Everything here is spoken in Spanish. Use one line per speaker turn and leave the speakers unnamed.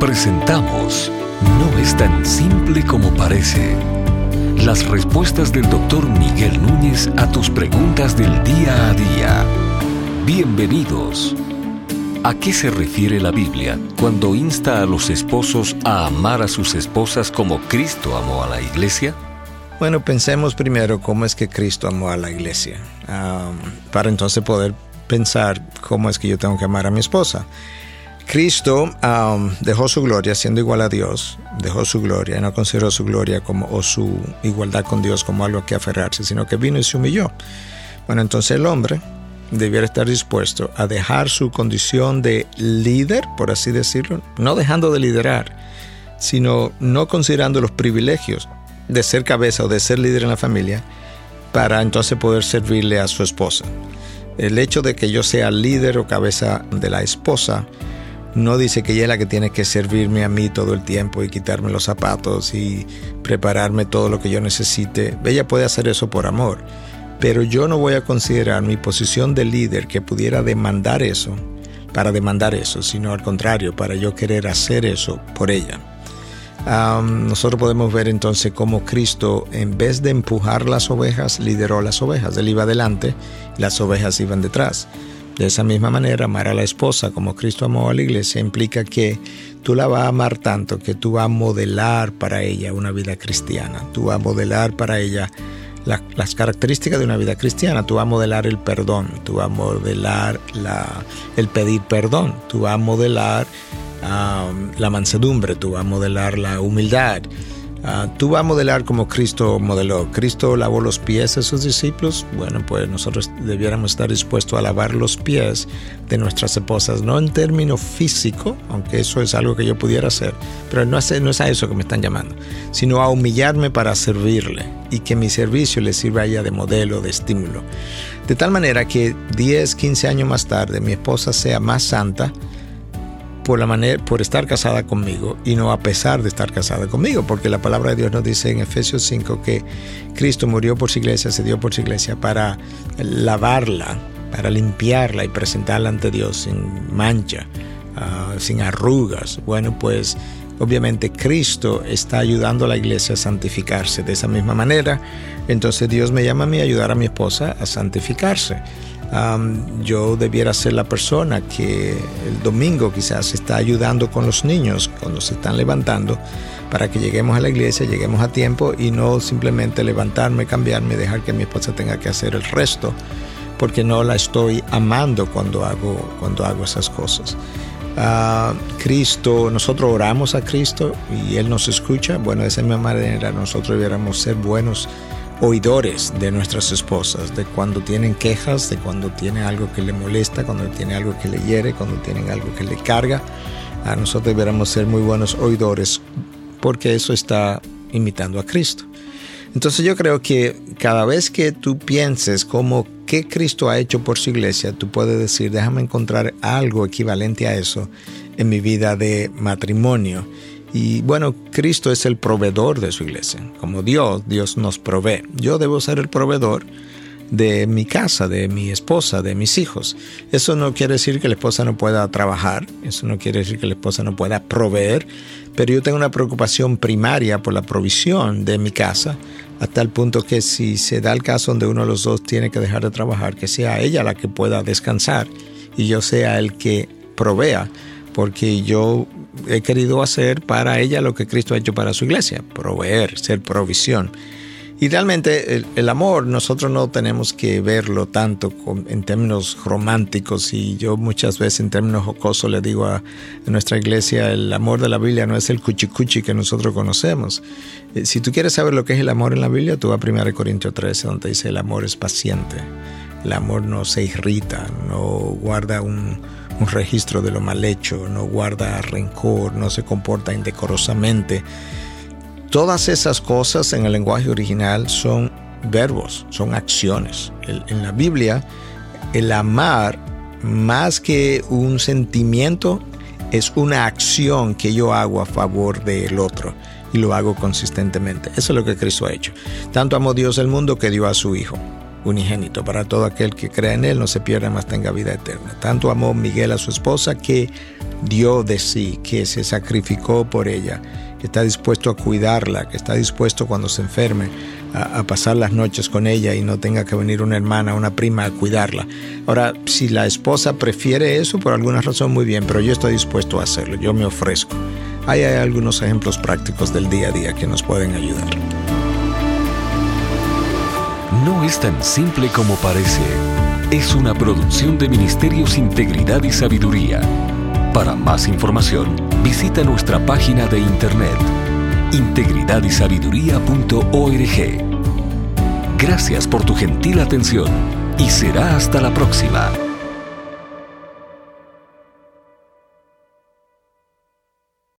Presentamos No es tan simple como parece. Las respuestas del doctor Miguel Núñez a tus preguntas del día a día. Bienvenidos. ¿A qué se refiere la Biblia cuando insta a los esposos a amar a sus esposas como Cristo amó a la iglesia?
Bueno, pensemos primero cómo es que Cristo amó a la iglesia, para entonces poder pensar cómo es que yo tengo que amar a mi esposa. Cristo dejó su gloria siendo igual a Dios, dejó su gloria, no consideró su gloria como, o su igualdad con Dios como algo que aferrarse, sino que vino y se humilló. Bueno, entonces el hombre debiera estar dispuesto a dejar su condición de líder, por así decirlo, no dejando de liderar, sino no considerando los privilegios de ser cabeza o de ser líder en la familia para entonces poder servirle a su esposa. El hecho de que yo sea líder o cabeza de la esposa no dice que ella es la que tiene que servirme a mí todo el tiempo y quitarme los zapatos y prepararme todo lo que yo necesite. Ella puede hacer eso por amor, pero yo no voy a considerar mi posición de líder que pudiera demandar eso para demandar eso, sino al contrario, para yo querer hacer eso por ella nosotros podemos ver entonces cómo Cristo, en vez de empujar las ovejas, lideró las ovejas. Él iba adelante las ovejas iban detrás. De esa misma manera, amar a la esposa como Cristo amó a la iglesia implica que tú la vas a amar tanto que tú vas a modelar para ella una vida cristiana. Tú vas a modelar para ella las características de una vida cristiana. Tú vas a modelar el perdón, tú vas a modelar el pedir perdón, tú vas a modelar la mansedumbre, tú vas a modelar la humildad, uh, tú vas a modelar como Cristo modeló. Cristo lavó los pies a sus discípulos. Bueno, pues nosotros debiéramos estar dispuestos a lavar los pies de nuestras esposas, no en términos físico, aunque eso es algo que yo pudiera hacer, pero no es, no es a eso que me están llamando, sino a humillarme para servirle y que mi servicio le sirva a ella de modelo, de estímulo. De tal manera que 10, 15 años más tarde mi esposa sea más santa, por la manera por estar casada conmigo y no a pesar de estar casada conmigo, porque la palabra de Dios nos dice en Efesios 5 que Cristo murió por su iglesia, se dio por su iglesia para lavarla, para limpiarla y presentarla ante Dios sin mancha, ah, sin arrugas. Bueno, pues obviamente Cristo está ayudando a la iglesia a santificarse de esa misma manera. Entonces Dios me llama a mí a ayudar a mi esposa a santificarse yo debiera ser la persona que el domingo quizás está ayudando con los niños cuando se están levantando para que lleguemos a la iglesia, lleguemos a tiempo y no simplemente levantarme, cambiarme, dejar que mi esposa tenga que hacer el resto, porque no la estoy amando cuando hago, cuando hago esas cosas. Uh, Cristo, nosotros oramos a Cristo y Él nos escucha. Bueno, de esa misma manera nosotros debiéramos ser buenos oidores de nuestras esposas, de cuando tienen quejas, de cuando tiene algo que le molesta, cuando tiene algo que le hiere, cuando tienen algo que le carga. A nosotros deberíamos ser muy buenos oidores porque eso está imitando a Cristo. Entonces yo creo que cada vez que tú pienses como qué Cristo ha hecho por su iglesia, tú puedes decir, déjame encontrar algo equivalente a eso en mi vida de matrimonio y bueno, Cristo es el proveedor de su iglesia. Como Dios, Dios nos provee. Yo debo ser el proveedor de mi casa, de mi esposa, de mis hijos. Eso no quiere decir que la esposa no pueda trabajar, eso no quiere decir que la esposa no pueda proveer, pero yo tengo una preocupación primaria por la provisión de mi casa, hasta el punto que si se da el caso donde uno de los dos tiene que dejar de trabajar, que sea ella la que pueda descansar y yo sea el que provea, porque yo he querido hacer para ella lo que Cristo ha hecho para su iglesia, proveer, ser provisión. Y realmente el, amor nosotros no tenemos que verlo tanto en términos románticos y yo muchas veces en términos jocosos le digo a, nuestra iglesia, el amor de la Biblia no es el cuchicuchi que nosotros conocemos. Eh, si tú quieres saber lo que es el amor en la Biblia, tú vas a 1 Corintios 13 donde dice el amor es paciente, el amor no se irrita, no guarda un un registro de lo mal hecho, no guarda rencor, no se comporta indecorosamente. Todas esas cosas en el lenguaje original son verbos, son acciones. en la Biblia, el amar, más que un sentimiento, es una acción que yo hago a favor del otro y lo hago consistentemente. Eso es lo que Cristo ha hecho. Tanto amó Dios el mundo que dio a su Hijo unigénito, para todo aquel que crea en Él no se pierda, más tenga vida eterna. Tanto amó Miguel a su esposa que dio de sí, que se sacrificó por ella, está dispuesto a cuidarla, que está dispuesto cuando se enferme a, pasar las noches con ella y no tenga que venir una hermana, una prima a cuidarla. Ahora, si la esposa prefiere eso, por alguna razón, muy bien, pero yo estoy dispuesto a hacerlo, yo me ofrezco. Ahí hay algunos ejemplos prácticos del día a día que nos pueden ayudar.
No es tan simple como parece. Es una producción de Ministerios Integridad y Sabiduría. Para más información, visita nuestra página de internet integridadysabiduría.org. Gracias por tu gentil atención y será hasta la próxima.